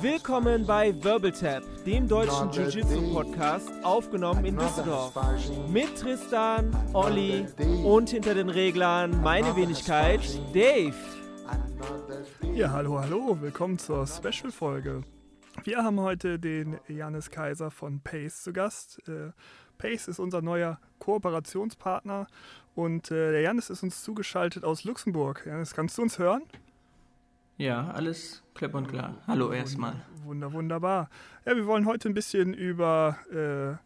Willkommen bei Wirbeltap, dem deutschen Jiu-Jitsu-Podcast, aufgenommen in Düsseldorf. Mit Tristan, Olli und hinter den Reglern meine Wenigkeit, Dave. Ja, hallo, hallo, willkommen zur Special-Folge. Wir haben heute den Janis Kaiser von Pace zu Gast. Äh, Pace ist unser neuer Kooperationspartner und äh, der Janis ist uns zugeschaltet aus Luxemburg. Janis, kannst du uns hören? Ja, alles klipp und klar. Hallo erstmal. Wunder, wunderbar. Ja, wir wollen heute ein bisschen über äh,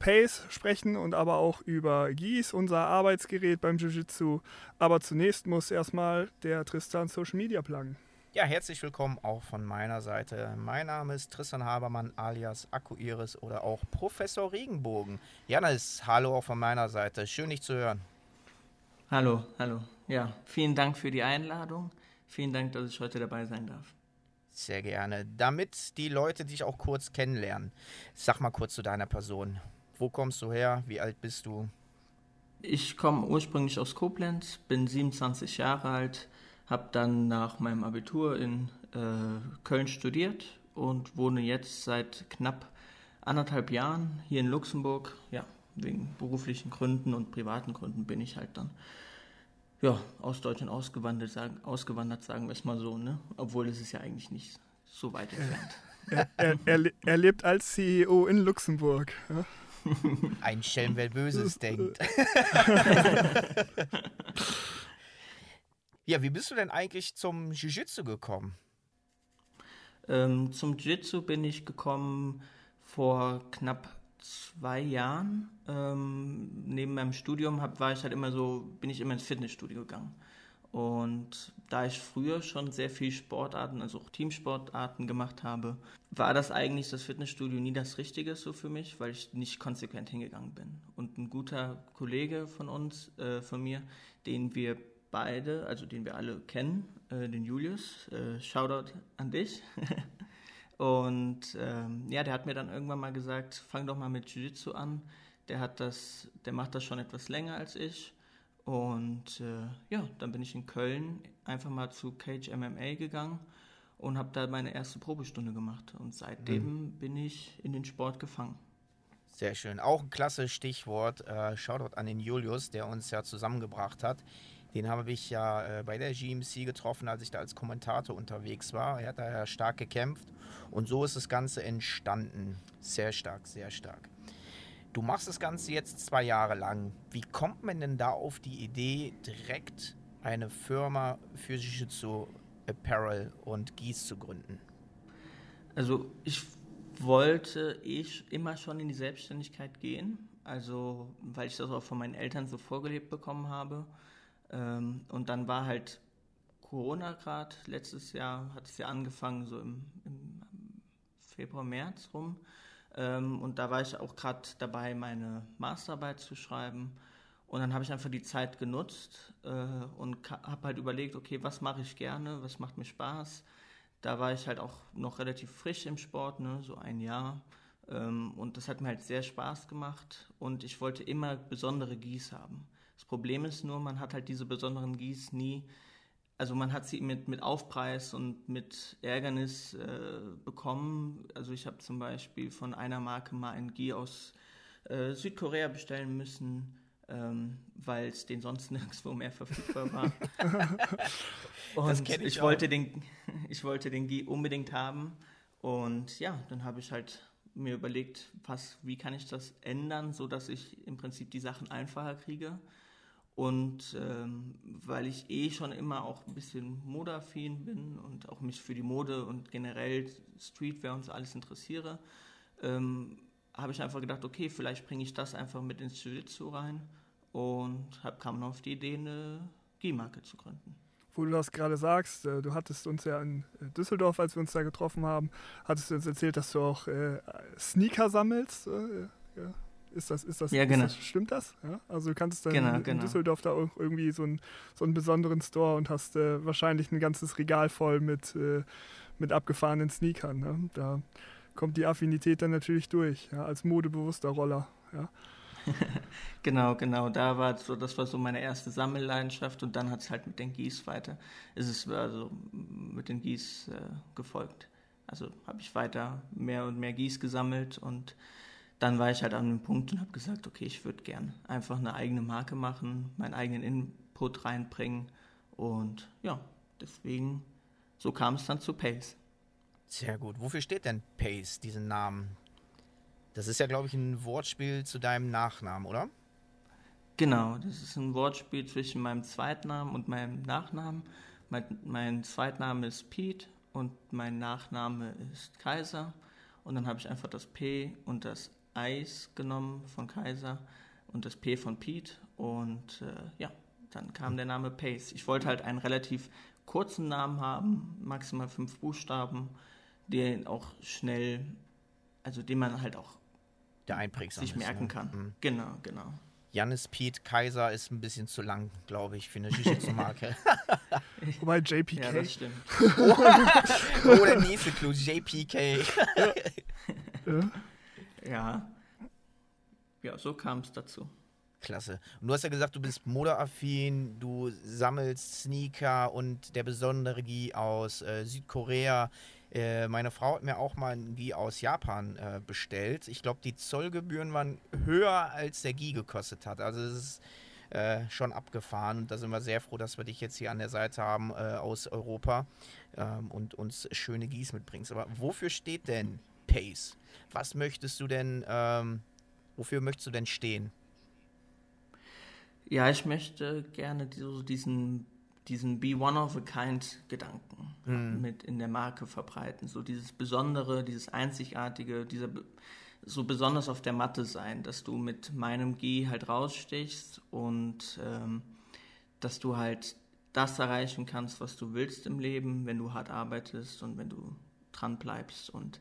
Pace sprechen und aber auch über Gies, unser Arbeitsgerät beim Jiu-Jitsu. Aber zunächst muss erstmal der Tristan Social Media pluggen. Ja, herzlich willkommen auch von meiner Seite. Mein Name ist Tristan Habermann alias Akku Iris oder auch Professor Regenbogen. Janis, hallo auch von meiner Seite. Schön, dich zu hören. Hallo, hallo. Ja, vielen Dank für die Einladung. Vielen Dank, dass ich heute dabei sein darf. Sehr gerne. Damit die Leute dich auch kurz kennenlernen, sag mal kurz zu deiner Person. Wo kommst du her? Wie alt bist du? Ich komme ursprünglich aus Koblenz, bin 27 Jahre alt, habe dann nach meinem Abitur in äh, Köln studiert und wohne jetzt seit knapp anderthalb Jahren hier in Luxemburg. Ja, wegen beruflichen Gründen und privaten Gründen bin ich halt dann ja, aus Deutschland ausgewandert, sagen, ausgewandert, sagen wir es mal so, ne? Obwohl es ist ja eigentlich nicht so weit entfernt. Er, er, er, er lebt als CEO in Luxemburg. Ja? Ein Schelm, wer Böses denkt. ja, wie bist du denn eigentlich zum Jiu-Jitsu gekommen? Ähm, zum Jiu-Jitsu bin ich gekommen vor knapp zwei Jahren. Ähm, neben meinem Studium hab, war ich halt immer so, bin ich immer ins Fitnessstudio gegangen. Und da ich früher schon sehr viel Sportarten, also auch Teamsportarten gemacht habe, war das eigentlich das Fitnessstudio nie das Richtige so für mich, weil ich nicht konsequent hingegangen bin. Und ein guter Kollege von uns, äh, von mir, den wir beide, also den wir alle kennen, äh, den Julius, äh, Shoutout an dich. Und ähm, ja, der hat mir dann irgendwann mal gesagt, fang doch mal mit Jiu-Jitsu an. Der hat das, der macht das schon etwas länger als ich. Und äh, ja, dann bin ich in Köln einfach mal zu Cage MMA gegangen und habe da meine erste Probestunde gemacht. Und seitdem mhm. bin ich in den Sport gefangen. Sehr schön. Auch ein klasse Stichwort. Äh, Shoutout an den Julius, der uns ja zusammengebracht hat. Den habe ich ja äh, bei der GMC getroffen, als ich da als Kommentator unterwegs war. Er hat da ja stark gekämpft und so ist das Ganze entstanden. Sehr stark, sehr stark. Du machst das Ganze jetzt zwei Jahre lang. Wie kommt man denn da auf die Idee, direkt eine Firma für Jiu-Jitsu Apparel und Gieß zu gründen? Also ich wollte ich immer schon in die Selbstständigkeit gehen, also weil ich das auch von meinen Eltern so vorgelebt bekommen habe. Ähm, und dann war halt Corona gerade, letztes Jahr hat es ja angefangen, so im, im Februar, März rum. Ähm, und da war ich auch gerade dabei, meine Masterarbeit zu schreiben. Und dann habe ich einfach die Zeit genutzt äh, und habe halt überlegt, okay, was mache ich gerne, was macht mir Spaß. Da war ich halt auch noch relativ frisch im Sport, ne, so ein Jahr. Ähm, und das hat mir halt sehr Spaß gemacht und ich wollte immer besondere Gieß haben. Das Problem ist nur, man hat halt diese besonderen Gieß nie, also man hat sie mit, mit Aufpreis und mit Ärgernis äh, bekommen. Also ich habe zum Beispiel von einer Marke mal ein Gie aus äh, Südkorea bestellen müssen, ähm, weil es den sonst nirgendwo mehr verfügbar war. und ich, ich wollte den, ich wollte den Gie unbedingt haben. Und ja, dann habe ich halt mir überlegt, was, wie kann ich das ändern, so dass ich im Prinzip die Sachen einfacher kriege. Und ähm, weil ich eh schon immer auch ein bisschen modeaffin bin und auch mich für die Mode und generell Streetwear und so alles interessiere, ähm, habe ich einfach gedacht, okay, vielleicht bringe ich das einfach mit ins Jiu-Jitsu rein und hab, kam auf die Idee, eine G-Marke zu gründen. Wo du das gerade sagst, äh, du hattest uns ja in äh, Düsseldorf, als wir uns da getroffen haben, hattest du uns erzählt, dass du auch äh, Sneaker sammelst. Äh, ja. Ist das, ist das, ja, genau. Das, stimmt das? Ja? Also du kannst dann genau, in, genau. Düsseldorf da auch irgendwie so, ein, so einen besonderen Store und hast äh, wahrscheinlich ein ganzes Regal voll mit, äh, mit abgefahrenen Sneakern. Ne? Da kommt die Affinität dann natürlich durch, ja? als modebewusster Roller. Ja? genau, genau. Da war so, das war so meine erste Sammelleidenschaft und dann hat es halt mit den Gieß weiter, ist es also mit den Gieß äh, gefolgt. Also habe ich weiter mehr und mehr Gieß gesammelt und dann war ich halt an einem Punkt und habe gesagt, okay, ich würde gern einfach eine eigene Marke machen, meinen eigenen Input reinbringen und ja, deswegen, so kam es dann zu Pace. Sehr gut. Wofür steht denn Pace, diesen Namen? Das ist ja, glaube ich, ein Wortspiel zu deinem Nachnamen, oder? Genau, das ist ein Wortspiel zwischen meinem Zweitnamen und meinem Nachnamen. Mein, mein Zweitname ist Pete und mein Nachname ist Kaiser. Und dann habe ich einfach das P und das Eis genommen von Kaiser und das P von Pete. Und äh, ja, dann kam der Name Pace. Ich wollte halt einen relativ kurzen Namen haben, maximal fünf Buchstaben, den auch schnell, also den man halt auch der einprägsam sich merken ne? kann. Mhm. Genau, genau. Janis Pete Kaiser ist ein bisschen zu lang, glaube ich, für eine Jiu-Jitsu-Marke. Wobei JPK. Ja, das stimmt. oh, oh, der nächste Clou, JPK. ja. ja. Ja, so kam es dazu. Klasse. Und du hast ja gesagt, du bist modeaffin, du sammelst Sneaker und der besondere Gi aus äh, Südkorea. Äh, meine Frau hat mir auch mal ein Gi aus Japan äh, bestellt. Ich glaube, die Zollgebühren waren höher, als der Gi gekostet hat. Also es ist äh, schon abgefahren. Da sind wir sehr froh, dass wir dich jetzt hier an der Seite haben äh, aus Europa ähm, und uns schöne Gis mitbringst. Aber wofür steht denn Pace? Was möchtest du denn, ähm, wofür möchtest du denn stehen? Ja, ich möchte gerne so diesen, diesen Be One of a Kind Gedanken mhm. mit in der Marke verbreiten. So dieses Besondere, dieses Einzigartige, dieser so besonders auf der Matte sein, dass du mit meinem G halt rausstichst und ähm, dass du halt das erreichen kannst, was du willst im Leben, wenn du hart arbeitest und wenn du dran bleibst und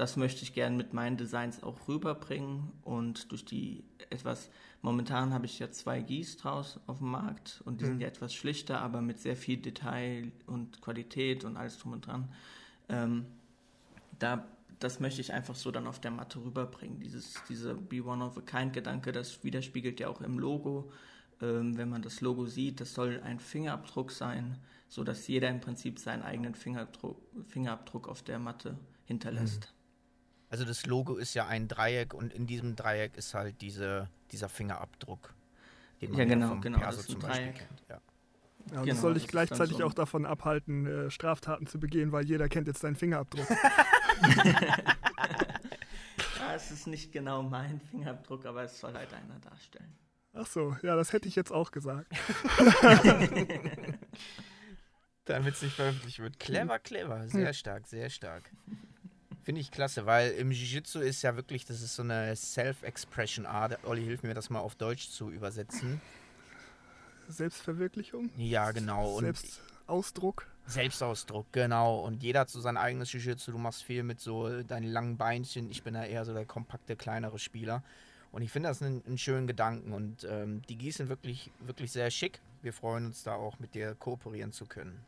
das möchte ich gerne mit meinen Designs auch rüberbringen und durch die etwas, momentan habe ich ja zwei Gieß draus auf dem Markt und die mhm. sind ja etwas schlichter, aber mit sehr viel Detail und Qualität und alles drum und dran. Ähm, da, das möchte ich einfach so dann auf der Matte rüberbringen. Dieses, dieser Be One of a Kind Gedanke, das widerspiegelt ja auch im Logo. Ähm, wenn man das Logo sieht, das soll ein Fingerabdruck sein, sodass jeder im Prinzip seinen eigenen Fingerabdruck, Fingerabdruck auf der Matte hinterlässt. Mhm. Also das Logo ist ja ein Dreieck und in diesem Dreieck ist halt diese, dieser Fingerabdruck, den man ja, genau, vom genau, Perso zum Beispiel Dreieck. kennt. Ja. Ja, und genau, das soll dich gleichzeitig so auch davon abhalten, äh, Straftaten zu begehen, weil jeder kennt jetzt deinen Fingerabdruck. ja, es ist nicht genau mein Fingerabdruck, aber es soll halt einer darstellen. Ach so, ja, das hätte ich jetzt auch gesagt. Damit es nicht veröffentlicht wird. Clever, clever. Sehr stark, sehr stark. Finde ich klasse, weil im Jiu-Jitsu ist ja wirklich, das ist so eine Self-Expression-Art. Olli, hilf mir das mal auf Deutsch zu übersetzen. Selbstverwirklichung? Ja, genau. Und Selbstausdruck? Selbstausdruck, genau. Und jeder hat so sein eigenes Jiu-Jitsu. Du machst viel mit so deinen langen Beinchen. Ich bin da eher so der kompakte, kleinere Spieler. Und ich finde das einen, einen, schönen Gedanken. Und ähm, die Gießen wirklich, wirklich sehr schick. Wir freuen uns da auch mit dir kooperieren zu können.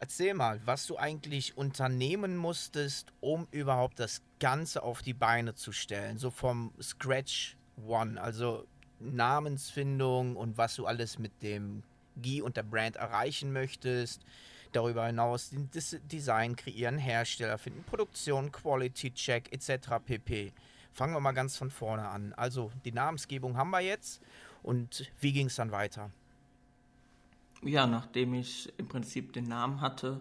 Erzähl mal, was du eigentlich unternehmen musstest, um überhaupt das Ganze auf die Beine zu stellen. So vom Scratch One, also Namensfindung und was du alles mit dem GI und der Brand erreichen möchtest. Darüber hinaus das Design kreieren, Hersteller finden, Produktion, Quality Check etc. pp. Fangen wir mal ganz von vorne an. Also die Namensgebung haben wir jetzt und wie ging es dann weiter? Ja, nachdem ich im Prinzip den Namen hatte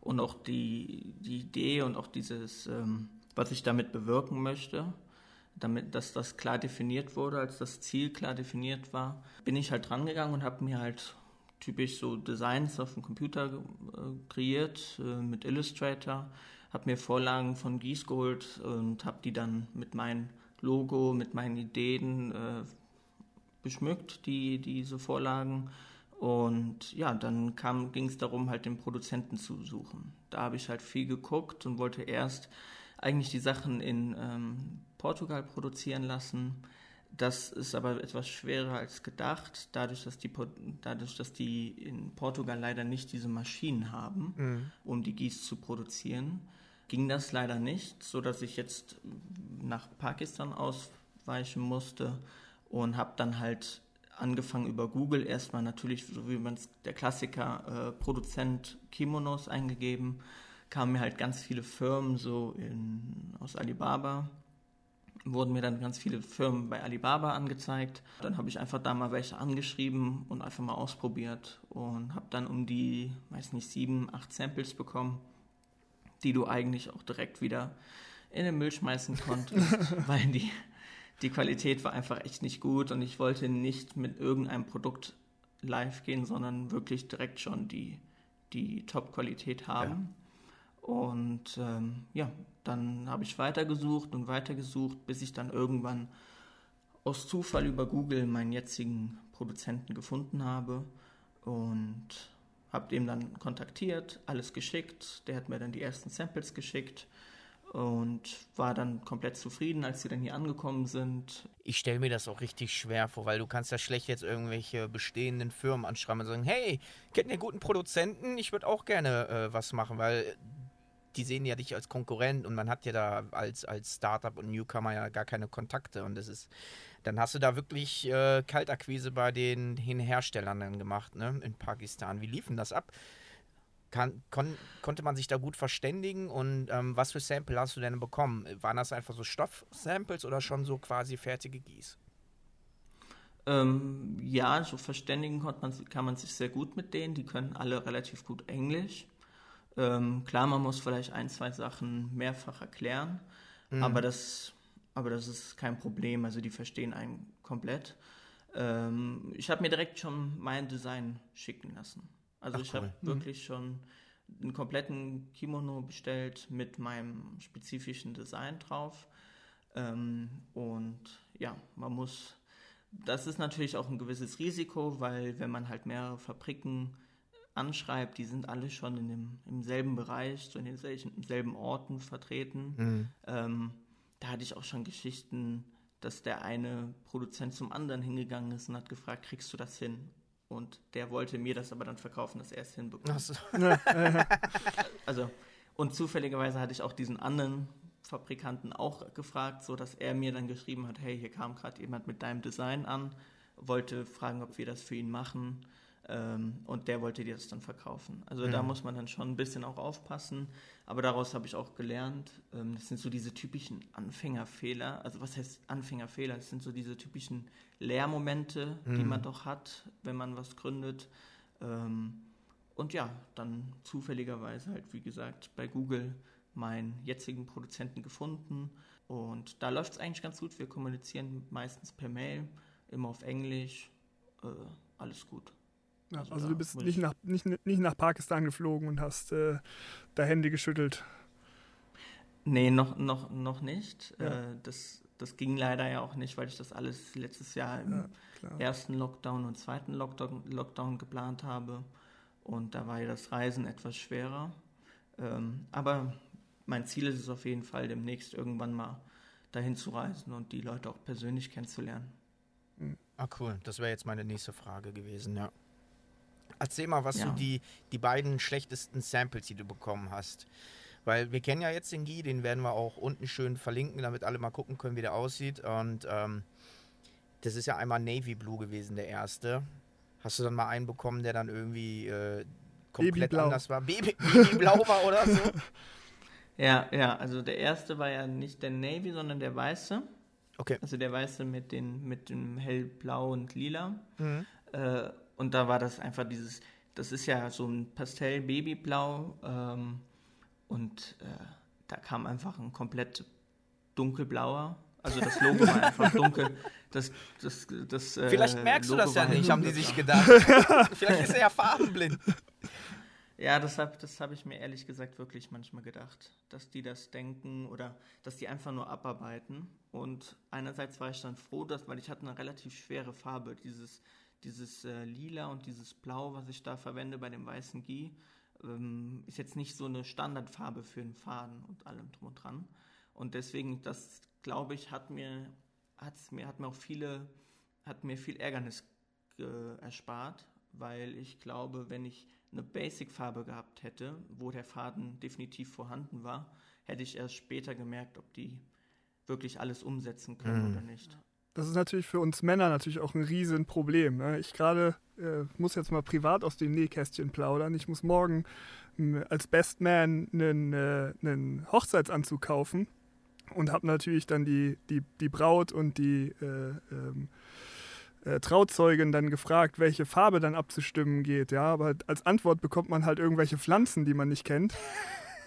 und auch die, die Idee und auch dieses, ähm, was ich damit bewirken möchte, damit, dass das klar definiert wurde, als das Ziel klar definiert war, bin ich halt rangegangen und habe mir halt typisch so Designs auf dem Computer äh, kreiert äh, mit Illustrator, habe mir Vorlagen von Gieß geholt und habe die dann mit meinem Logo, mit meinen Ideen äh, beschmückt, die, diese Vorlagen und ja, dann ging es darum, halt den Produzenten zu suchen. Da habe ich halt viel geguckt und wollte erst eigentlich die Sachen in ähm, Portugal produzieren lassen. Das ist aber etwas schwerer als gedacht, dadurch, dass die, dadurch, dass die in Portugal leider nicht diese Maschinen haben, mhm. um die Gieß zu produzieren, ging das leider nicht, so dass ich jetzt nach Pakistan ausweichen musste und habe dann halt angefangen über Google erstmal natürlich, so wie man es, der Klassiker, äh, Produzent Kimonos eingegeben, kamen mir halt ganz viele Firmen so in, aus Alibaba, wurden mir dann ganz viele Firmen bei Alibaba angezeigt. Dann habe ich einfach da mal welche angeschrieben und einfach mal ausprobiert und habe dann um die, weiß nicht, sieben, acht Samples bekommen, die du eigentlich auch direkt wieder in den Müll schmeißen konntest, weil die die Qualität war einfach echt nicht gut und ich wollte nicht mit irgendeinem Produkt live gehen, sondern wirklich direkt schon die, die Top-Qualität haben. Ja. Und ähm, ja, dann habe ich weitergesucht und weitergesucht, bis ich dann irgendwann aus Zufall über Google meinen jetzigen Produzenten gefunden habe und habe dem dann kontaktiert, alles geschickt. Der hat mir dann die ersten Samples geschickt und war dann komplett zufrieden, als sie dann hier angekommen sind. Ich stelle mir das auch richtig schwer vor, weil du kannst ja schlecht jetzt irgendwelche bestehenden Firmen anschreiben und sagen, hey, kennt ihr guten Produzenten? Ich würde auch gerne äh, was machen, weil die sehen ja dich als Konkurrent und man hat ja da als, als Startup und Newcomer ja gar keine Kontakte und das ist, dann hast du da wirklich äh, Kaltakquise bei den, Herstellern dann gemacht, ne, in Pakistan. Wie liefen das ab? Kann, kon, konnte man sich da gut verständigen und ähm, was für Sample hast du denn bekommen? Waren das einfach so Stoff-Samples oder schon so quasi fertige Gieß? Ähm, ja, so verständigen man, kann man sich sehr gut mit denen. Die können alle relativ gut Englisch. Ähm, klar, man muss vielleicht ein, zwei Sachen mehrfach erklären, mhm. aber, das, aber das ist kein Problem. Also die verstehen einen komplett. Ähm, ich habe mir direkt schon mein Design schicken lassen. Also Ach, ich cool. habe mhm. wirklich schon einen kompletten Kimono bestellt mit meinem spezifischen Design drauf. Ähm, und ja, man muss, das ist natürlich auch ein gewisses Risiko, weil wenn man halt mehrere Fabriken anschreibt, die sind alle schon in dem, im selben Bereich, so in den selben Orten vertreten. Mhm. Ähm, da hatte ich auch schon Geschichten, dass der eine Produzent zum anderen hingegangen ist und hat gefragt, kriegst du das hin? Und der wollte mir das aber dann verkaufen, dass er es hinbekommt. So. also, und zufälligerweise hatte ich auch diesen anderen Fabrikanten auch gefragt, so dass er mir dann geschrieben hat, hey, hier kam gerade jemand mit deinem Design an, wollte fragen, ob wir das für ihn machen. Ähm, und der wollte dir das dann verkaufen. Also mhm. da muss man dann schon ein bisschen auch aufpassen. Aber daraus habe ich auch gelernt, ähm, das sind so diese typischen Anfängerfehler. Also was heißt Anfängerfehler? Das sind so diese typischen Lehrmomente, mhm. die man doch hat, wenn man was gründet. Ähm, und ja, dann zufälligerweise halt, wie gesagt, bei Google meinen jetzigen Produzenten gefunden. Und da läuft es eigentlich ganz gut. Wir kommunizieren meistens per Mail, immer auf Englisch. Äh, alles gut. Ja, also, also du bist nicht nach, nicht, nicht nach Pakistan geflogen und hast äh, da Hände geschüttelt. Nee, noch, noch, noch nicht. Ja. Äh, das, das ging leider ja auch nicht, weil ich das alles letztes Jahr im ja, ersten Lockdown und zweiten Lockdown, Lockdown geplant habe. Und da war ja das Reisen etwas schwerer. Ähm, aber mein Ziel ist es auf jeden Fall, demnächst irgendwann mal dahin zu reisen und die Leute auch persönlich kennenzulernen. Ah, cool. Das wäre jetzt meine nächste Frage gewesen, ja. Erzähl mal, was ja. so die, die beiden schlechtesten Samples, die du bekommen hast. Weil wir kennen ja jetzt den Guy, den werden wir auch unten schön verlinken, damit alle mal gucken können, wie der aussieht. Und ähm, das ist ja einmal Navy Blue gewesen, der erste. Hast du dann mal einen bekommen, der dann irgendwie äh, komplett Babyblau. anders war? Baby, Babyblau war oder so? Ja, ja, also der erste war ja nicht der Navy, sondern der weiße. Okay. Also der weiße mit, den, mit dem hellblau und lila. Mhm. Äh, und da war das einfach dieses, das ist ja so ein Pastell-Babyblau ähm, und äh, da kam einfach ein komplett dunkelblauer. Also das Logo war einfach dunkel. Das, das, das, äh, Vielleicht merkst Logo du das ja nicht, haben die sich gedacht. Vielleicht ist er ja farbenblind. Ja, das habe das hab ich mir ehrlich gesagt wirklich manchmal gedacht, dass die das denken oder dass die einfach nur abarbeiten. Und einerseits war ich dann froh, dass, weil ich hatte eine relativ schwere Farbe, dieses dieses äh, Lila und dieses Blau, was ich da verwende bei dem weißen Gie, ähm, ist jetzt nicht so eine Standardfarbe für einen Faden und allem drum und dran. Und deswegen, das glaube ich, hat mir, hat's mir, hat mir auch viele, hat mir viel Ärgernis äh, erspart, weil ich glaube, wenn ich eine Basic-Farbe gehabt hätte, wo der Faden definitiv vorhanden war, hätte ich erst später gemerkt, ob die wirklich alles umsetzen können mhm. oder nicht. Das ist natürlich für uns Männer natürlich auch ein Riesenproblem. Ne? Ich gerade äh, muss jetzt mal privat aus dem Nähkästchen plaudern. Ich muss morgen als Best Man einen, äh, einen Hochzeitsanzug kaufen und habe natürlich dann die, die, die Braut und die äh, ähm, äh, Trauzeugin dann gefragt, welche Farbe dann abzustimmen geht. Ja, aber als Antwort bekommt man halt irgendwelche Pflanzen, die man nicht kennt.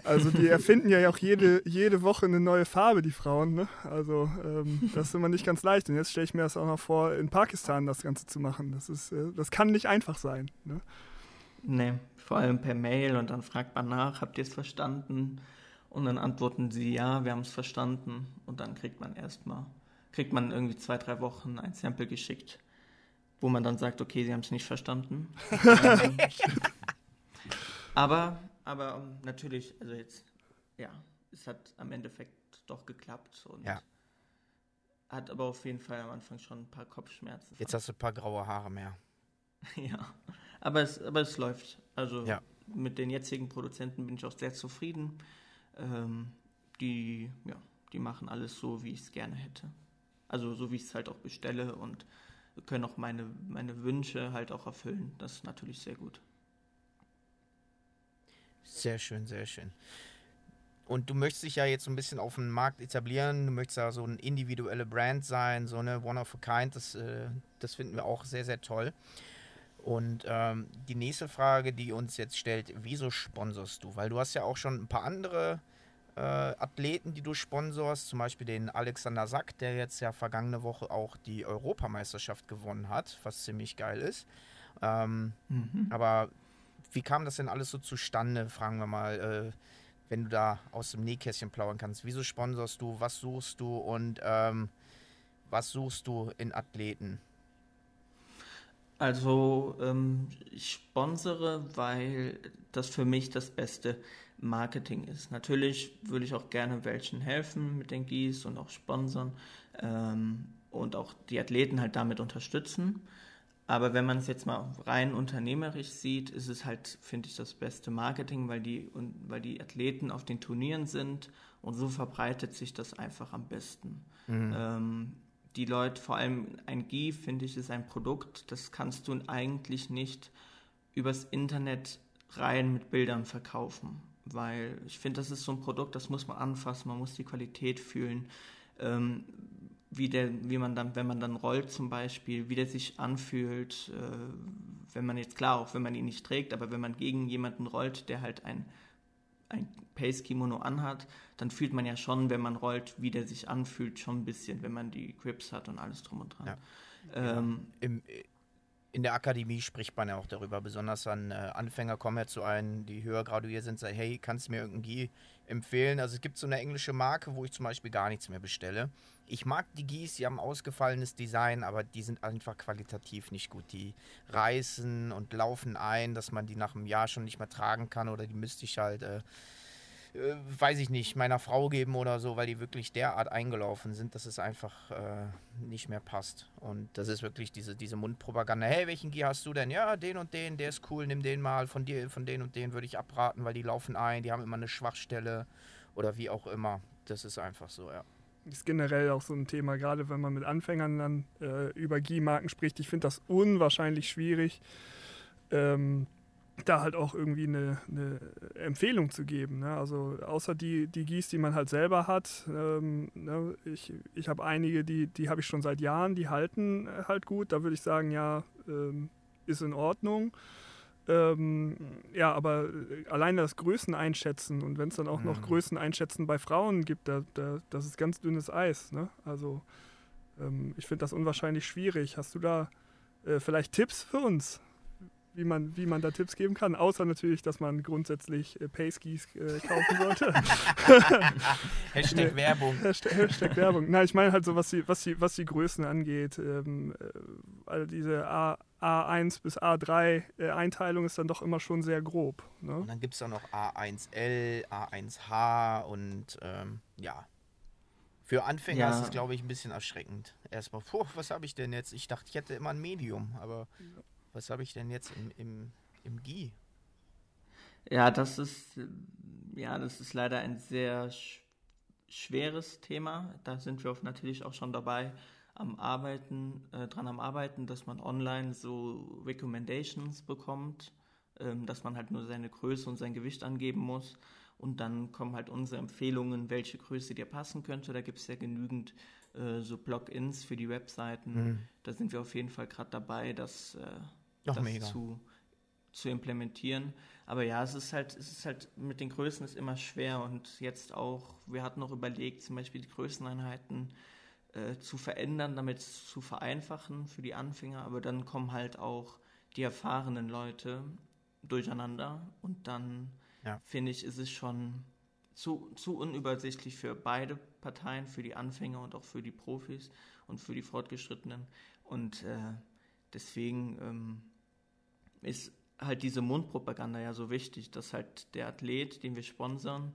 Also die erfinden ja auch jede, jede Woche eine neue Farbe, die Frauen. Ne? Also ähm, das ist immer nicht ganz leicht. Und jetzt stelle ich mir das auch noch vor, in Pakistan das Ganze zu machen. Das, ist, äh, das kann nicht einfach sein. Ne? Nee, vor allem per Mail und dann fragt man nach, habt ihr es verstanden? Und dann antworten sie, ja, wir haben es verstanden. Und dann kriegt man erstmal, kriegt man irgendwie zwei, drei Wochen ein Sample geschickt, wo man dann sagt, okay, sie haben es nicht verstanden. aber, aber natürlich, also jetzt, ja, es hat am Endeffekt doch geklappt und ja. hat aber auf jeden Fall am Anfang schon ein paar Kopfschmerzen. Jetzt hast du ein paar graue Haare mehr. ja, aber es, aber es läuft. Also ja. mit den jetzigen Produzenten bin ich auch sehr zufrieden. Ähm, die, ja, die machen alles so, wie ich es gerne hätte. Also so, wie ich es halt auch bestelle und können auch meine, meine Wünsche halt auch erfüllen. Das ist natürlich sehr gut. Sehr schön, sehr schön. Und du möchtest dich ja jetzt so ein bisschen auf dem Markt etablieren. Du möchtest ja so eine individuelle Brand sein, so eine One of a Kind. Das, äh, das finden wir auch sehr, sehr toll. Und ähm, die nächste Frage, die uns jetzt stellt, wieso sponsorst du? Weil du hast ja auch schon ein paar andere äh, Athleten, die du sponsorst, zum Beispiel den Alexander Sack, der jetzt ja vergangene Woche auch die Europameisterschaft gewonnen hat, was ziemlich geil ist. Ähm, mhm. Aber wie kam das denn alles so zustande, fragen wir mal, äh, wenn du da aus dem Nähkästchen plaudern kannst. Wieso sponsorst du, was suchst du und ähm, was suchst du in Athleten? Also ähm, ich sponsere, weil das für mich das beste Marketing ist. Natürlich würde ich auch gerne welchen helfen mit den Gis und auch sponsern ähm, und auch die Athleten halt damit unterstützen. Aber wenn man es jetzt mal rein unternehmerisch sieht, ist es halt, finde ich, das beste Marketing, weil die, und, weil die Athleten auf den Turnieren sind und so verbreitet sich das einfach am besten. Mhm. Ähm, die Leute, vor allem ein GI, finde ich, ist ein Produkt, das kannst du eigentlich nicht übers Internet rein mit Bildern verkaufen. Weil ich finde, das ist so ein Produkt, das muss man anfassen, man muss die Qualität fühlen. Ähm, wie der, wie man dann, wenn man dann rollt zum Beispiel, wie der sich anfühlt, äh, wenn man jetzt klar, auch wenn man ihn nicht trägt, aber wenn man gegen jemanden rollt, der halt ein ein Pace-Kimono anhat, dann fühlt man ja schon, wenn man rollt, wie der sich anfühlt, schon ein bisschen, wenn man die Grips hat und alles drum und dran. Ja. Ähm, Im, in der Akademie spricht man ja auch darüber, besonders an äh, Anfänger kommen ja zu einem, die höher graduiert sind, sagen, hey, kannst du mir irgendein Gi empfehlen? Also es gibt so eine englische Marke, wo ich zum Beispiel gar nichts mehr bestelle. Ich mag die Gis, die haben ausgefallenes Design, aber die sind einfach qualitativ nicht gut. Die reißen und laufen ein, dass man die nach einem Jahr schon nicht mehr tragen kann oder die müsste ich halt... Äh, äh, weiß ich nicht, meiner Frau geben oder so, weil die wirklich derart eingelaufen sind, dass es einfach äh, nicht mehr passt. Und das ist wirklich diese, diese Mundpropaganda. Hey, welchen Gier hast du denn? Ja, den und den, der ist cool, nimm den mal. Von dir, von den und den würde ich abraten, weil die laufen ein, die haben immer eine Schwachstelle oder wie auch immer. Das ist einfach so, ja. Ist generell auch so ein Thema, gerade wenn man mit Anfängern dann äh, über GI-Marken spricht. Ich finde das unwahrscheinlich schwierig. Ähm, da halt auch irgendwie eine, eine Empfehlung zu geben. Ne? Also außer die, die Gieß, die man halt selber hat. Ähm, ne? Ich, ich habe einige, die, die habe ich schon seit Jahren, die halten halt gut. Da würde ich sagen, ja, ähm, ist in Ordnung. Ähm, ja, aber alleine das Größen einschätzen und wenn es dann auch mhm. noch Größen einschätzen bei Frauen gibt, da, da, das ist ganz dünnes Eis. Ne? Also ähm, ich finde das unwahrscheinlich schwierig. Hast du da äh, vielleicht Tipps für uns? Wie man, wie man da Tipps geben kann, außer natürlich, dass man grundsätzlich äh, Payskis äh, kaufen sollte. Hashtag Werbung. Hashtag, Hashtag, Werbung. Nein, ich meine halt so, was die, was die, was die Größen angeht. Ähm, äh, also diese A, A1 bis A3 äh, Einteilung ist dann doch immer schon sehr grob. Ne? Und dann gibt es auch noch A1L, A1H und ähm, ja. Für Anfänger ja. ist es, glaube ich, ein bisschen erschreckend. Erstmal, puh, was habe ich denn jetzt? Ich dachte, ich hätte immer ein Medium, aber ja. Was habe ich denn jetzt im, im, im GI? Ja, das ist, ja, das ist leider ein sehr sch schweres Thema. Da sind wir natürlich auch schon dabei, am Arbeiten, äh, dran am Arbeiten, dass man online so Recommendations bekommt, ähm, dass man halt nur seine Größe und sein Gewicht angeben muss. Und dann kommen halt unsere Empfehlungen, welche Größe dir passen könnte. Da gibt es ja genügend äh, so Plugins für die Webseiten. Mhm. Da sind wir auf jeden Fall gerade dabei, das, äh, das zu, zu implementieren. Aber ja, es ist halt, es ist halt mit den Größen ist immer schwer und jetzt auch, wir hatten noch überlegt, zum Beispiel die Größeneinheiten äh, zu verändern, damit zu vereinfachen für die Anfänger, aber dann kommen halt auch die erfahrenen Leute durcheinander und dann ja. finde ich, ist es schon zu, zu unübersichtlich für beide Parteien, für die Anfänger und auch für die Profis und für die Fortgeschrittenen. Und äh, deswegen ähm, ist halt diese Mundpropaganda ja so wichtig, dass halt der Athlet, den wir sponsern,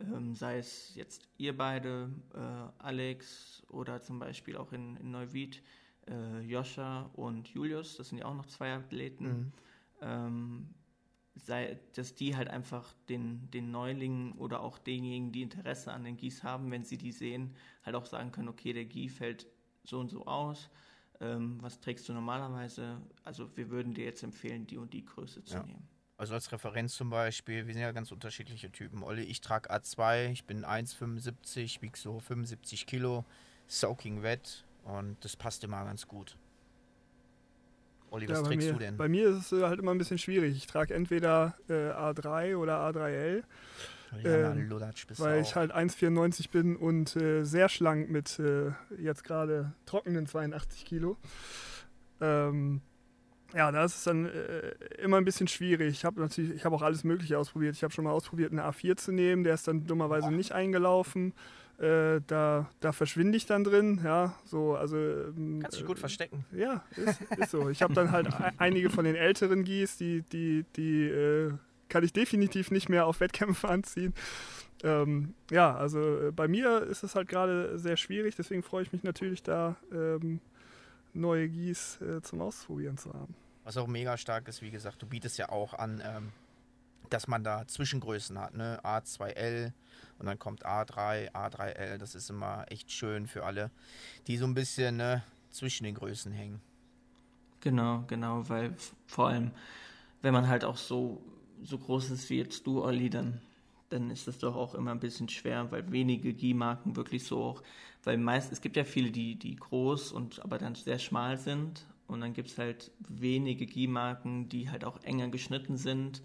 ähm, sei es jetzt ihr beide, äh, Alex oder zum Beispiel auch in, in Neuwied, äh, Joscha und Julius, das sind ja auch noch zwei Athleten, mhm. ähm, sei, dass die halt einfach den, den Neulingen oder auch denjenigen, die Interesse an den Gieß haben, wenn sie die sehen, halt auch sagen können, okay, der Gie fällt so und so aus. Ähm, was trägst du normalerweise? Also wir würden dir jetzt empfehlen, die und die Größe zu ja. nehmen. Also als Referenz zum Beispiel, wir sind ja ganz unterschiedliche Typen. Olli, ich trage A2, ich bin 1,75, wiege so 75 Kilo, soaking wet und das passt immer ganz gut. Olli, was ja, trägst mir, du denn? Bei mir ist es halt immer ein bisschen schwierig. Ich trage entweder äh, A3 oder A3L. Ähm, weil ich halt 1,94 bin und äh, sehr schlank mit äh, jetzt gerade trockenen 82 Kilo. Ähm, ja, da ist es dann äh, immer ein bisschen schwierig. Ich habe natürlich, ich habe auch alles Mögliche ausprobiert. Ich habe schon mal ausprobiert, eine A4 zu nehmen, der ist dann dummerweise nicht eingelaufen. Äh, da, da verschwinde ich dann drin, ja, so, also. Ähm, Kannst dich gut verstecken. Ja, ist, ist so. Ich habe dann halt einige von den älteren Gis, die, die, die äh, kann ich definitiv nicht mehr auf Wettkämpfe anziehen. Ähm, ja, also äh, bei mir ist es halt gerade sehr schwierig, deswegen freue ich mich natürlich da, ähm, neue Gis äh, zum Ausprobieren zu haben. Was auch mega stark ist, wie gesagt, du bietest ja auch an, ähm, dass man da Zwischengrößen hat, ne? A2L und dann kommt A3, A3L. Das ist immer echt schön für alle, die so ein bisschen ne, zwischen den Größen hängen. Genau, genau, weil vor allem, wenn man halt auch so, so groß ist wie jetzt du, Olli, dann, dann ist das doch auch immer ein bisschen schwer, weil wenige G-Marken wirklich so auch, weil meist, es gibt ja viele, die, die groß und aber dann sehr schmal sind und dann gibt es halt wenige G-Marken, die halt auch enger geschnitten sind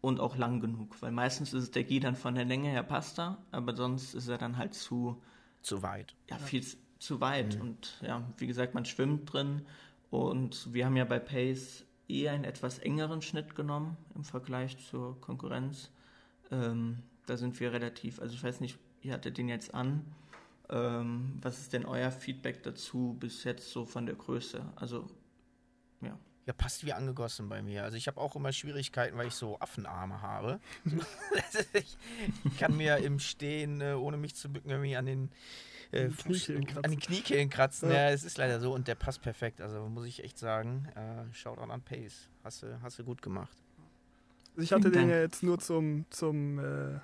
und auch lang genug, weil meistens ist der Gi dann von der Länge her passt er, aber sonst ist er dann halt zu zu weit. Ja, viel zu, zu weit mhm. und ja, wie gesagt, man schwimmt drin und wir haben ja bei Pace eher einen etwas engeren Schnitt genommen im Vergleich zur Konkurrenz. Ähm, da sind wir relativ, also ich weiß nicht, ihr hattet den jetzt an. Ähm, was ist denn euer Feedback dazu bis jetzt so von der Größe? Also, ja. Ja, passt wie angegossen bei mir. Also ich habe auch immer Schwierigkeiten, weil ich so Affenarme habe. ich kann mir im Stehen, äh, ohne mich zu bücken, irgendwie an den, äh, an den Kniekehlen kratzen. Ja. ja, es ist leider so und der passt perfekt. Also muss ich echt sagen, äh, Shoutout an Pace. Hast du, hast du gut gemacht. Ich hatte den ja jetzt nur zum, zum äh,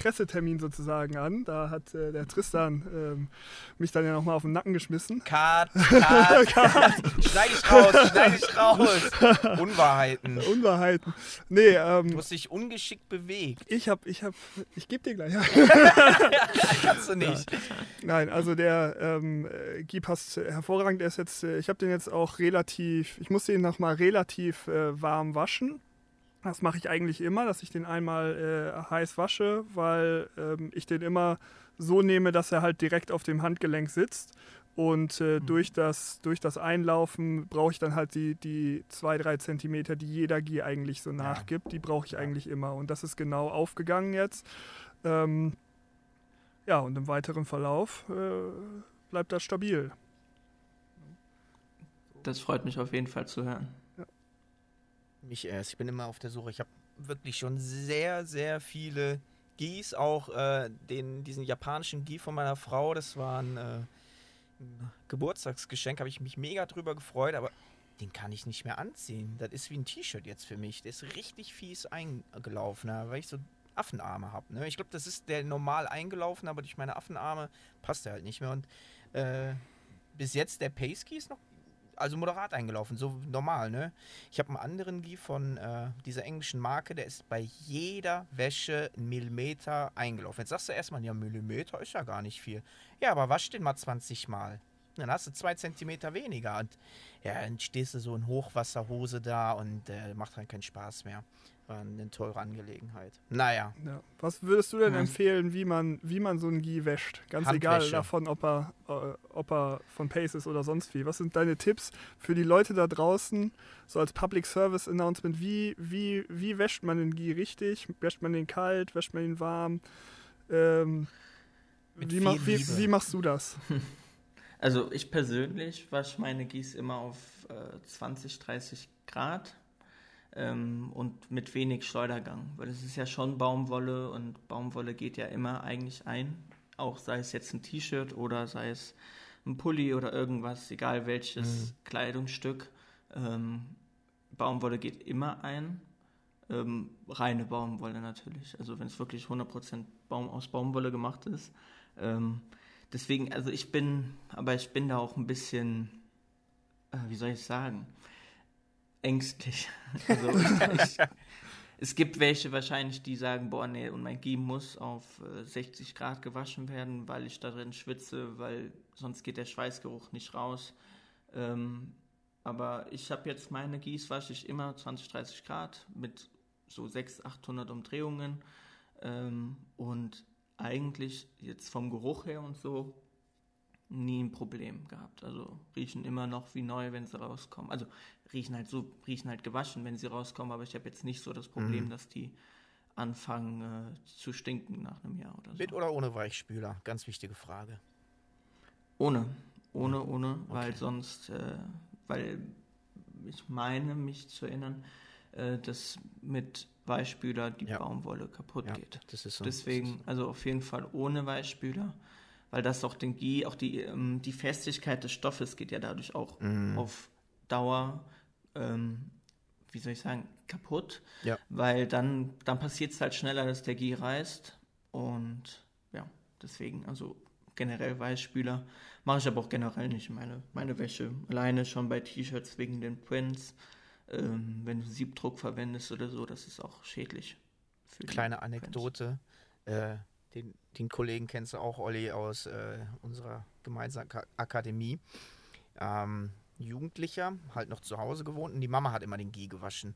Pressetermin sozusagen an. Da hat äh, der Tristan ähm, mich dann ja nochmal auf den Nacken geschmissen. Cut, cut, cut. schneid ich raus, schneid ich raus. Unwahrheiten. Unwahrheiten. Nee, ähm, Du hast dich ungeschickt bewegt. Ich hab, ich hab, ich geb dir gleich. Kannst du nicht. Ja. Nein, also der ähm, Guy passt hervorragend. Er ist jetzt, äh, ich habe den jetzt auch relativ, ich musste ihn nochmal relativ äh, warm waschen das mache ich eigentlich immer, dass ich den einmal äh, heiß wasche, weil ähm, ich den immer so nehme, dass er halt direkt auf dem Handgelenk sitzt. Und äh, mhm. durch, das, durch das Einlaufen brauche ich dann halt die, die zwei, drei Zentimeter, die jeder Gier eigentlich so nachgibt. Ja. Die brauche ich ja. eigentlich immer. Und das ist genau aufgegangen jetzt. Ähm, ja, und im weiteren Verlauf äh, bleibt das stabil. Das freut mich auf jeden Fall zu hören mich erst. Ich bin immer auf der Suche. Ich habe wirklich schon sehr, sehr viele Gis, auch äh, den, diesen japanischen Gi von meiner Frau. Das war ein, äh, Geburtstagsgeschenk, habe ich mich mega drüber gefreut, aber den kann ich nicht mehr anziehen. Das ist wie ein T-Shirt jetzt für mich. Der ist richtig fies eingelaufen, weil ich so Affenarme habe. Ne? Ich glaube, das ist der normal eingelaufen, aber durch meine Affenarme passt er halt nicht mehr. Und äh, bis jetzt der Pace Key ist noch also moderat eingelaufen, so normal, ne? Ich habe einen anderen Gie von äh, dieser englischen Marke, der ist bei jeder Wäsche ein Millimeter eingelaufen. Jetzt sagst du erstmal, ja, Millimeter ist ja gar nicht viel. Ja, aber wasch den mal 20 Mal. Dann hast du zwei Zentimeter weniger und ja, dann stehst du so in Hochwasserhose da und äh, macht dann keinen Spaß mehr war eine teure Angelegenheit. Naja. Ja. Was würdest du denn ja. empfehlen, wie man, wie man so einen Gie wäscht? Ganz egal davon, ob er, äh, ob er von Pace ist oder sonst wie. Was sind deine Tipps für die Leute da draußen, so als Public Service Announcement? Wie, wie, wie wäscht man den Gie richtig? Wäscht man den kalt? Wäscht man ihn warm? Ähm, wie, ma wie, wie, machst du das? Also ich persönlich wasche meine Gieß immer auf äh, 20, 30 Grad ähm, und mit wenig Schleudergang, weil es ist ja schon Baumwolle und Baumwolle geht ja immer eigentlich ein, auch sei es jetzt ein T-Shirt oder sei es ein Pulli oder irgendwas, egal welches mhm. Kleidungsstück. Ähm, Baumwolle geht immer ein. Ähm, reine Baumwolle natürlich. Also wenn es wirklich 100% Baum aus Baumwolle gemacht ist. Ähm, deswegen, also ich bin, aber ich bin da auch ein bisschen, äh, wie soll ich sagen, ängstlich. Also ich, es gibt welche wahrscheinlich, die sagen, boah, nee, und mein Gie muss auf 60 äh, Grad gewaschen werden, weil ich da drin schwitze, weil sonst geht der Schweißgeruch nicht raus. Ähm, aber ich habe jetzt meine Gieß, wasche ich immer 20, 30 Grad mit so 600, 800 Umdrehungen. Ähm, und eigentlich jetzt vom Geruch her und so nie ein Problem gehabt. Also riechen immer noch wie neu, wenn sie rauskommen. Also riechen halt so, riechen halt gewaschen, wenn sie rauskommen, aber ich habe jetzt nicht so das Problem, mhm. dass die anfangen äh, zu stinken nach einem Jahr oder so. Mit oder ohne Weichspüler? Ganz wichtige Frage. Ohne. Ohne, ohne, okay. weil sonst, äh, weil ich meine, mich zu erinnern, äh, dass mit Weichspüler die ja. Baumwolle kaputt ja, geht. So, Deswegen, also auf jeden Fall ohne Weichspüler weil das auch den Gie, auch die, ähm, die Festigkeit des Stoffes geht ja dadurch auch mm. auf Dauer, ähm, wie soll ich sagen, kaputt. Ja. Weil dann, dann passiert es halt schneller, dass der Gie reißt. Und ja, deswegen, also generell Weißspüler mache ich aber auch generell nicht meine, meine Wäsche. Alleine schon bei T-Shirts wegen den Prints. Ähm, wenn du Siebdruck verwendest oder so, das ist auch schädlich. Kleine Anekdote. Äh, den, den Kollegen kennst du auch, Olli, aus äh, unserer gemeinsamen Akademie. Ähm, Jugendlicher, halt noch zu Hause gewohnt und die Mama hat immer den Gie gewaschen.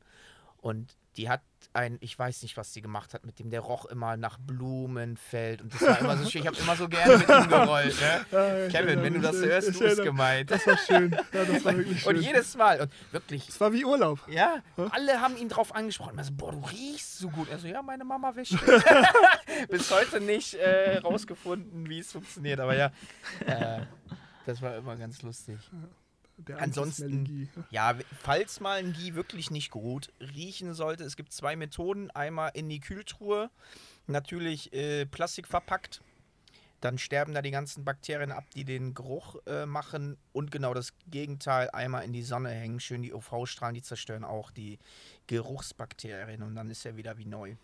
Und die hat ein, ich weiß nicht, was sie gemacht hat mit dem, der roch immer nach Blumenfeld und das war immer so schön. Ich habe immer so gerne mit ihm gerollt. Ne? Ja, Kevin, wenn du das hörst, du bist gemeint. Das war schön. Ja, das war wirklich schön. Und jedes Mal. Und wirklich. Es war wie Urlaub. Ja, hm? alle haben ihn drauf angesprochen. Also, boah, du riechst so gut. Er so, ja, meine Mama wäscht. Bis heute nicht äh, rausgefunden, wie es funktioniert. Aber ja, äh, das war immer ganz lustig. Ja. Der Ansonsten, ja, falls mal ein Gie wirklich nicht gut riechen sollte, es gibt zwei Methoden. Einmal in die Kühltruhe, natürlich äh, Plastik verpackt. Dann sterben da die ganzen Bakterien ab, die den Geruch äh, machen. Und genau das Gegenteil, einmal in die Sonne hängen. Schön die UV-Strahlen, die zerstören auch die Geruchsbakterien. Und dann ist er wieder wie neu.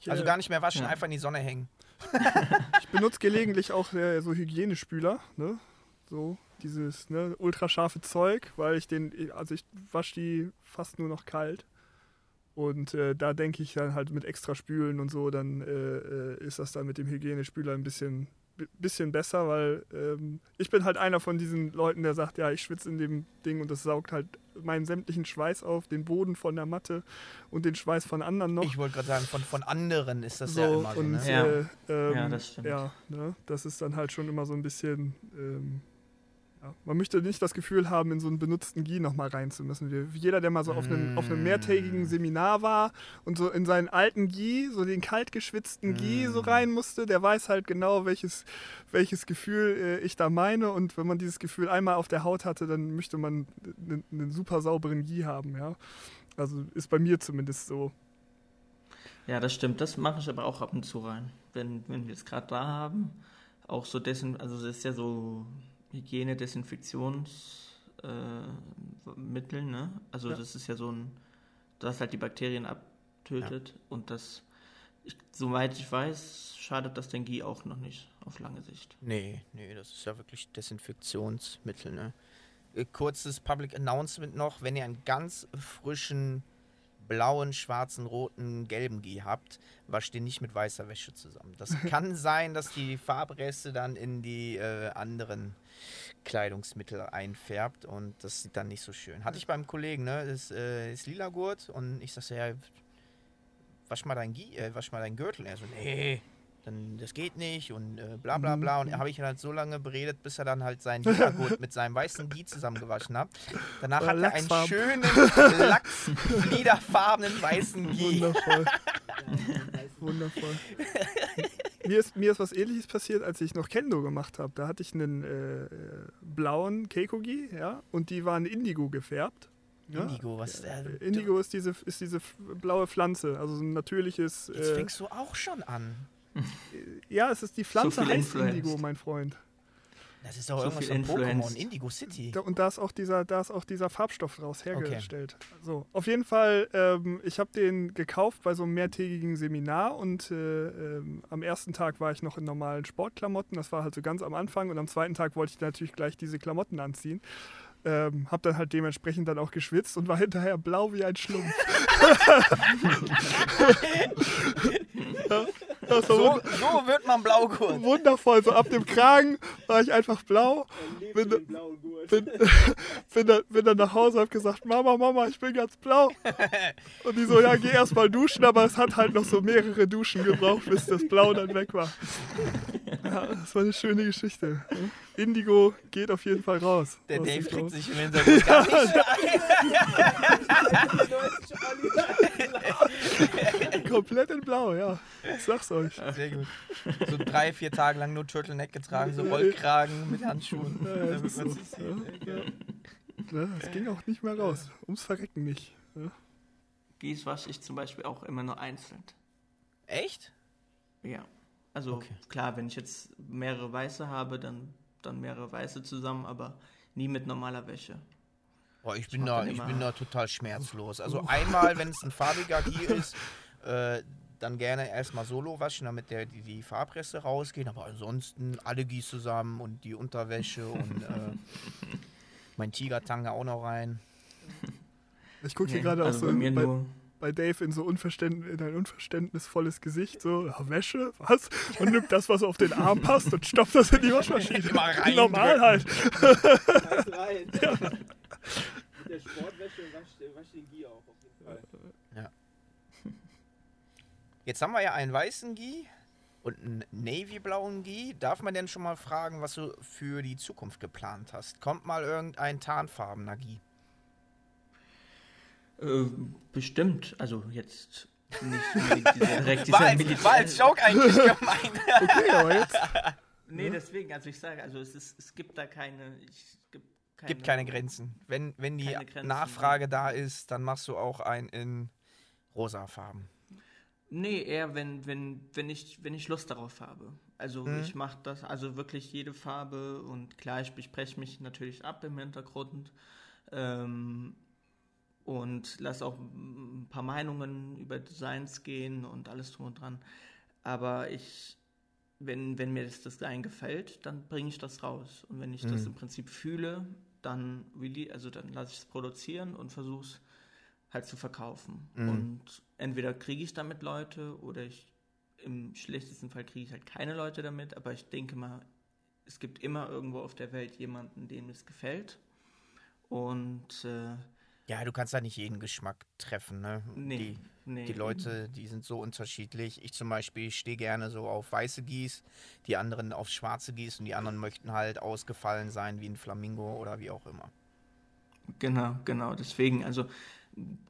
Ich, also gar nicht mehr waschen, ja. einfach in die Sonne hängen. ich benutze gelegentlich auch äh, so Hygienespüler. Ne? So, dieses ne, ultrascharfe Zeug, weil ich den, also ich wasche die fast nur noch kalt. Und äh, da denke ich dann halt mit extra Spülen und so, dann äh, äh ist das dann mit dem Hygienespüler ein bisschen, bisschen besser, weil ähm, ich bin halt einer von diesen Leuten, der sagt, ja, ich schwitze in dem Ding und das saugt halt meinen sämtlichen Schweiß auf, den Boden von der Matte und den Schweiß von anderen noch. Ich wollte gerade sagen, von, von anderen ist das so, ja immer so. Und, ne? ja. Äh, ähm, ja, das stimmt. Ja, ne, das ist dann halt schon immer so ein bisschen... Ähm, ja, man möchte nicht das Gefühl haben, in so einen benutzten Gie nochmal rein zu müssen. Jeder, der mal so auf einem, auf einem mehrtägigen mm. Seminar war und so in seinen alten Gie, so den kaltgeschwitzten Gie so mm. rein musste, der weiß halt genau, welches, welches Gefühl äh, ich da meine. Und wenn man dieses Gefühl einmal auf der Haut hatte, dann möchte man einen, einen super sauberen Gie haben. Ja? Also ist bei mir zumindest so. Ja, das stimmt. Das mache ich aber auch ab und zu rein. Wenn, wenn wir es gerade da haben, auch so dessen, also das ist ja so Hygiene, Desinfektionsmittel, äh, ne? Also ja. das ist ja so ein, das halt die Bakterien abtötet ja. und das ich, soweit ich weiß, schadet das den Gi auch noch nicht auf lange Sicht. Nee, nee, das ist ja wirklich Desinfektionsmittel, ne? Äh, kurzes Public Announcement noch, wenn ihr einen ganz frischen blauen, schwarzen, roten, gelben Gi habt, wascht den nicht mit weißer Wäsche zusammen. Das kann sein, dass die Farbreste dann in die äh, anderen Kleidungsmittel einfärbt und das sieht dann nicht so schön. Hatte ich beim Kollegen, ne? Das äh, ist lila Gurt und ich sag so, ja, wasch mal dein Gi, äh, wasch mal deinen Gürtel. Er so, nee, dann das geht nicht und äh, bla bla bla. Und habe ich ihn halt so lange beredet, bis er dann halt seinen Gurt mit seinem weißen Gi zusammengewaschen hat. Danach hat er einen schönen lachsfliederfarbenen weißen Gi. Wundervoll. Wundervoll. mir, ist, mir ist was ähnliches passiert, als ich noch Kendo gemacht habe. Da hatte ich einen äh, blauen Keikogi, ja, und die waren Indigo gefärbt. Ja? Indigo, was ist der? Indigo ist diese, ist diese blaue Pflanze, also so ein natürliches. Jetzt äh, fängst du auch schon an. Ja, es ist die Pflanze so heißt Indigo, mein Freund. Das ist doch so irgendwas von Pokémon, Indigo City. Da, und da ist auch dieser, da ist auch dieser Farbstoff draus hergestellt. Okay. So, auf jeden Fall, ähm, ich habe den gekauft bei so einem mehrtägigen Seminar und äh, ähm, am ersten Tag war ich noch in normalen Sportklamotten. Das war halt so ganz am Anfang und am zweiten Tag wollte ich natürlich gleich diese Klamotten anziehen. Ähm, hab dann halt dementsprechend dann auch geschwitzt und war hinterher blau wie ein Schlumpf. ja, so, so, wird man Blaugurt. Wundervoll, so ab dem Kragen war ich einfach blau. Bin, bin, bin, dann, bin dann nach Hause und hab gesagt, Mama, Mama, ich bin ganz blau. Und die so, ja, geh erst mal duschen, aber es hat halt noch so mehrere Duschen gebraucht, bis das Blau dann weg war. Ja, das war eine schöne Geschichte. Indigo geht auf jeden Fall raus. Der Dave kriegt sich im Hintergrund gar nicht Komplett in Blau, ja. Ich sag's euch. Sehr gut. So drei, vier Tage lang nur Turtleneck getragen, so Rollkragen mit Handschuhen. Ja, ja, das, so. ja. das ging auch nicht mehr raus. Ums Verrecken nicht. Ja. Dies wasche ich zum Beispiel auch immer nur einzeln. Echt? Ja. Also okay. klar, wenn ich jetzt mehrere Weiße habe, dann, dann mehrere Weiße zusammen, aber nie mit normaler Wäsche. Boah, ich, bin da, ich bin da total schmerzlos. Also einmal, wenn es ein farbiger Gier ist, äh, dann gerne erstmal solo waschen, damit der, die, die Farbreste rausgehen. Aber ansonsten alle Gieß zusammen und die Unterwäsche und äh, mein Tigertange auch noch rein. Ich gucke hier nee, gerade also auch so bei, bei, bei, Dave in so Unverständ, in ein unverständnisvolles Gesicht, so, ja, Wäsche, was? Und nimmt das, was auf den Arm passt und stopft das in die Waschmaschine. Immer rein. Normal halt. rein. Ja. Mit der Sportwäsche wascht wasch den Gier auch auf jeden Fall. Ja. Jetzt haben wir ja einen weißen Gi und einen navyblauen Gi. Darf man denn schon mal fragen, was du für die Zukunft geplant hast? Kommt mal irgendein tarnfarbener Gi? Äh, bestimmt. Also jetzt nicht direkt dieser war, als, war als Joke eigentlich gemeint. okay, aber jetzt. Nee, ja. deswegen, also ich sage, also es, ist, es gibt da keine. Ich, gibt keine, gibt keine Grenzen. Wenn, wenn die Nachfrage da ist, dann machst du auch einen in rosa Farben. Nee, eher wenn, wenn, wenn, ich, wenn ich Lust darauf habe. Also mhm. ich mache das, also wirklich jede Farbe und klar, ich bespreche mich natürlich ab im Hintergrund ähm, und lasse auch ein paar Meinungen über Designs gehen und alles drum und dran. Aber ich, wenn, wenn mir das Design gefällt, dann bringe ich das raus. Und wenn ich mhm. das im Prinzip fühle, dann, also dann lasse ich es produzieren und versuche es halt zu verkaufen. Mhm. Und entweder kriege ich damit Leute oder ich im schlechtesten Fall kriege ich halt keine Leute damit, aber ich denke mal, es gibt immer irgendwo auf der Welt jemanden, dem es gefällt. Und äh, ja, du kannst da nicht jeden Geschmack treffen. Ne? Nee, die, nee. die Leute, die sind so unterschiedlich. Ich zum Beispiel stehe gerne so auf weiße Gieß, die anderen auf schwarze Gieß und die anderen möchten halt ausgefallen sein wie ein Flamingo oder wie auch immer. Genau, genau. Deswegen, also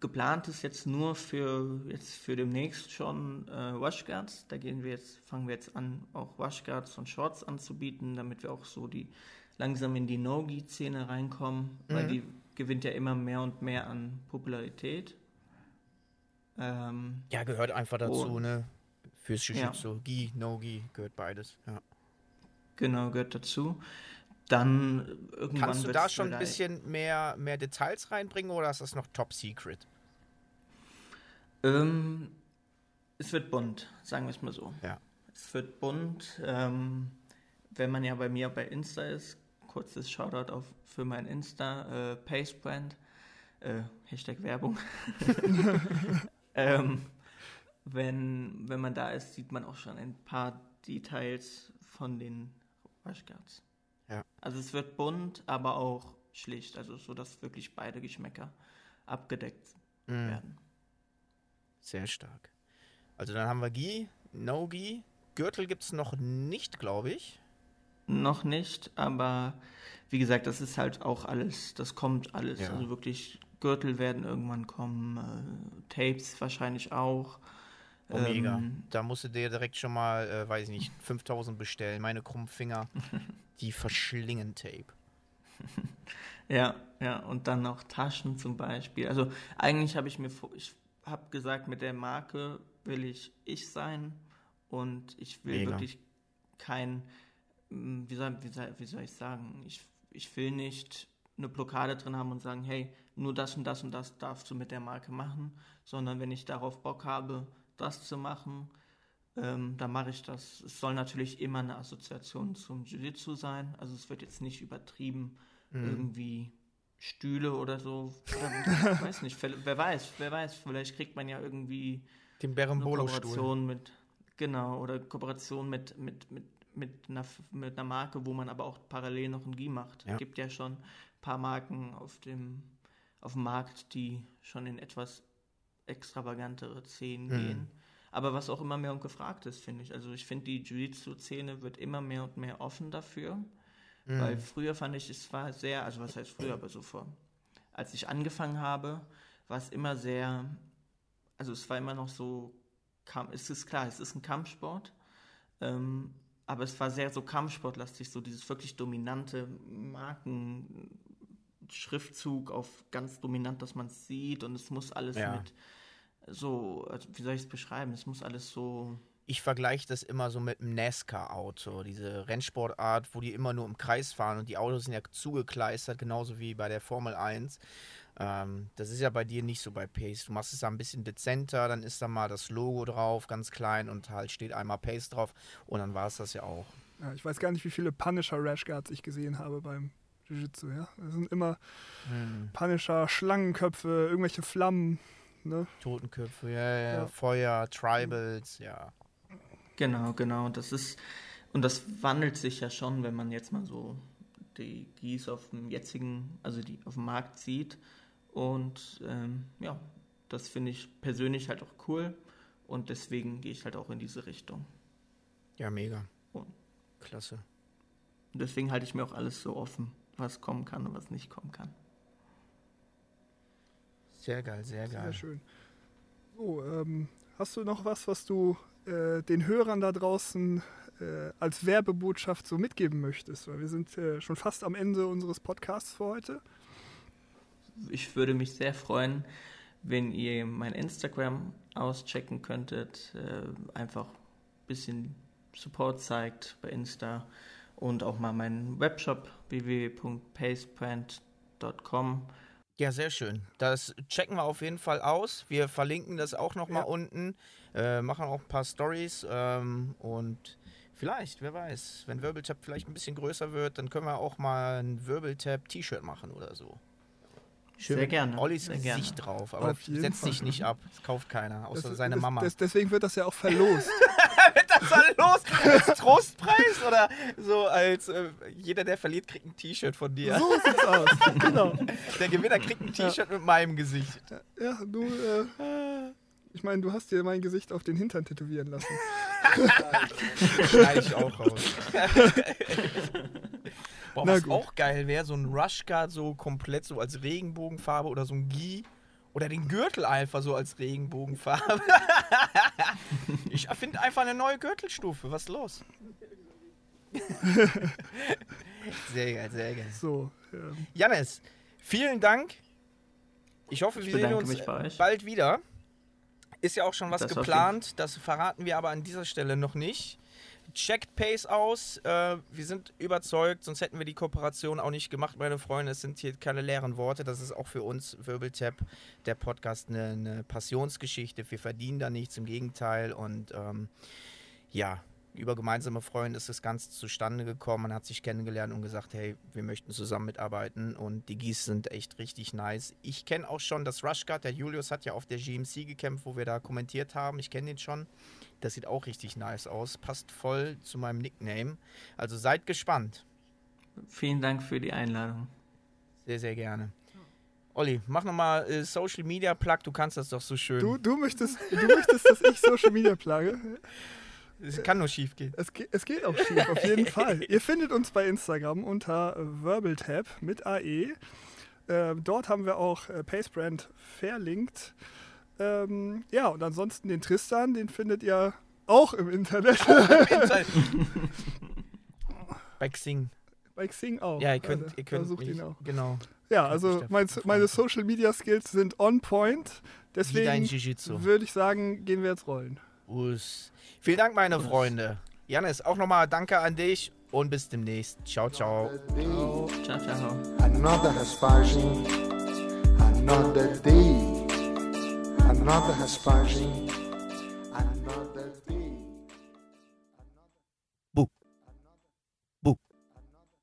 geplant ist jetzt nur für jetzt für demnächst schon äh, Washguards. Da gehen wir jetzt, fangen wir jetzt an, auch Washguards und Shorts anzubieten, damit wir auch so die langsam in die No-Gi-Szene reinkommen, mhm. weil die gewinnt ja immer mehr und mehr an Popularität. Ähm, ja, gehört einfach dazu, und, ne? Fürs Jiu-Jitsu. Ja. Gi, No-Gi, gehört beides, ja. Genau, gehört dazu dann irgendwann. Kannst du da schon ein bisschen mehr, mehr Details reinbringen oder ist das noch top secret? Ähm, Es wird bunt, sagen wir es mal so. Ja. Es wird bunt. Ähm, wenn man ja bei mir bei Insta ist, kurzes Shoutout auf, für mein Insta, äh, Pacebrand, äh, Hashtag Werbung. ähm, wenn, wenn man da ist, sieht man auch schon ein paar Details von den Washguards. Ja. Also es wird bunt, aber auch schlicht, also so, dass wirklich beide Geschmäcker abgedeckt Mhm. werden. Sehr stark. Also dann haben wir Gi, No Gi. Gürtel gibt es noch nicht, glaube ich. Noch nicht, aber wie gesagt, das ist halt auch alles, das kommt alles. Ja. Also wirklich, Gürtel werden irgendwann kommen, äh, Tapes wahrscheinlich auch. Oh, mega. Ähm, Da musst du dir direkt schon mal, äh, weiß ich nicht, 5000 bestellen. Meine krummen Finger, die verschlingen Tape. Ja, ja, und dann noch Taschen zum Beispiel. Also eigentlich habe ich mir, vor- ich habe gesagt, mit der Marke will ich ich sein und ich will Mega. wirklich kein, wie soll, wie soll, wie soll ich sagen, ich, ich will nicht eine Blockade drin haben und sagen, hey, nur das und das und das darfst du mit der Marke machen, sondern wenn ich darauf Bock habe, das zu machen, ähm, dann mache ich das. Es soll natürlich immer eine Assoziation zum Jiu-Jitsu sein, also es wird jetzt nicht übertrieben Mhm. irgendwie Stühle oder so. Ich weiß nicht, wer weiß, wer weiß, vielleicht kriegt man ja irgendwie Den. Kooperation mit, genau, oder Kooperation mit, mit, mit, mit, einer, mit einer Marke, wo man aber auch parallel noch ein GI macht. Ja. Es gibt ja schon ein paar Marken auf dem, auf dem Markt, die schon in etwas extravagantere Szenen Mhm. gehen. Aber was auch immer mehr und gefragt ist, finde ich. Also ich finde, die Jiu-Jitsu-Szene wird immer mehr und mehr offen dafür. Mhm. Weil früher fand ich, es war sehr, also was heißt früher, aber so vor. Als ich angefangen habe, war es immer sehr, also es war immer noch so, es ist klar, es ist ein Kampfsport, ähm, aber es war sehr so Kampfsportlastig, so dieses wirklich dominante Markenschriftzug auf ganz dominant, dass man es sieht und es muss alles Ja. mit so, also wie soll ich es beschreiben? Es muss alles so Ich vergleiche das immer so mit einem NASCAR-Auto, diese Rennsportart, wo die immer nur im Kreis fahren und die Autos sind ja zugekleistert, genauso wie bei der Formel 1. Ähm, das ist ja bei dir nicht so bei Pace. Du machst es da ein bisschen dezenter, dann ist da mal das Logo drauf, ganz klein und halt steht einmal Pace drauf und dann war es das ja auch. Ja, ich weiß gar nicht, wie viele Punisher Rashguards ich gesehen habe beim Jiu-Jitsu. Ja? Das sind immer Hm. Punisher, Schlangenköpfe, irgendwelche Flammen. Ne? Totenköpfe, ja, ja, Ja. Feuer, Tribals, ja. Genau, genau. Das ist, und das wandelt sich ja schon, wenn man jetzt mal so die Gis auf dem jetzigen, also die auf dem Markt sieht. Und ähm, ja, das finde ich persönlich halt auch cool. Und deswegen gehe ich halt auch in diese Richtung. Ja, mega. Und Klasse. deswegen halte ich mir auch alles so offen, was kommen kann und was nicht kommen kann. Sehr geil, sehr Sehr geil. schön. So, ähm, hast du noch was, was du äh, den Hörern da draußen äh, als Werbebotschaft so mitgeben möchtest? Weil wir sind äh, schon fast am Ende unseres Podcasts für heute. Ich würde mich sehr freuen, wenn ihr mein Instagram auschecken könntet. Äh, einfach ein bisschen Support zeigt bei Insta und auch mal meinen Webshop www.pacebrand.com. Ja, sehr schön. Das checken wir auf jeden Fall aus. Wir verlinken das auch nochmal Ja. unten, äh, machen auch ein paar Stories ähm, und vielleicht, wer weiß, wenn Wirbeltap vielleicht ein bisschen größer wird, dann können wir auch mal ein Wirbeltap-T-Shirt machen oder so. Sehr gerne, Ollis sehr gerne. Gesicht drauf, aber setzt sich nicht ab. Das kauft keiner, außer Das- seine das, Mama. Das, deswegen wird das ja auch verlost. Was soll los? Als Trostpreis oder so als äh, jeder, der verliert, kriegt ein T-Shirt von dir. so sieht's aus. genau. Der Gewinner kriegt ein T-Shirt mit meinem Gesicht. Ja, du, äh, ich meine, du hast dir mein Gesicht auf den Hintern tätowieren lassen. Schneide ich auch raus. Boah, Na was gut. auch geil wäre, so ein Rushguard so komplett so als Regenbogenfarbe oder so ein Gi. Oder den Gürtel einfach so als Regenbogenfarbe. ich finde einfach eine neue Gürtelstufe. Was ist los? sehr geil, sehr geil. So, ähm, Jannis, vielen Dank. Ich hoffe, Ich wir sehen uns bald wieder. Ist ja auch schon was Das geplant, das verraten wir aber an dieser Stelle noch nicht. Checkt Pace aus. Äh, wir sind überzeugt, sonst hätten wir die Kooperation auch nicht gemacht, meine Freunde. Es sind hier keine leeren Worte. Das ist auch für uns, Wirbeltap, der Podcast, eine, eine Passionsgeschichte. Wir verdienen da nichts, im Gegenteil. Und ähm, ja, über gemeinsame Freunde ist das Ganze zustande gekommen. Man hat sich kennengelernt und gesagt, hey, wir möchten zusammen mitarbeiten und die Gies sind echt richtig nice. Ich kenne auch schon das Rushguard, der Julius hat ja auf der GMC gekämpft, wo wir da kommentiert haben. Ich kenne den schon. Das sieht auch richtig nice aus. Passt voll zu meinem Nickname. Also seid gespannt. Vielen Dank für die Einladung. Sehr, sehr gerne. Olli, mach nochmal äh, Social Media Plug, du kannst das doch so schön. Du, du, möchtest, du möchtest, dass ich Social Media plugge? Es kann nur schief gehen. Es, es geht auch schief, auf jeden Fall. Ihr findet uns bei Instagram unter VerbalTap mit AE. Äh, dort haben wir auch äh, Pacebrand verlinkt. Ähm, ja, und ansonsten den Tristan, den findet ihr auch im Internet. Auch im Internet. Bei Xing. Bei Xing auch. Ja, ihr könnt, also, ihr könnt sucht ihn auch. Genau. Ja, also mein, meine Social Media Skills sind on point. Deswegen würde ich sagen, gehen wir jetzt rollen. Us. Vielen Dank, meine Freunde. Janis, auch nochmal danke an dich und bis demnächst. Ciao, ciao. Ciao, ciao. ciao. Another aspersion, another day, another aspersion.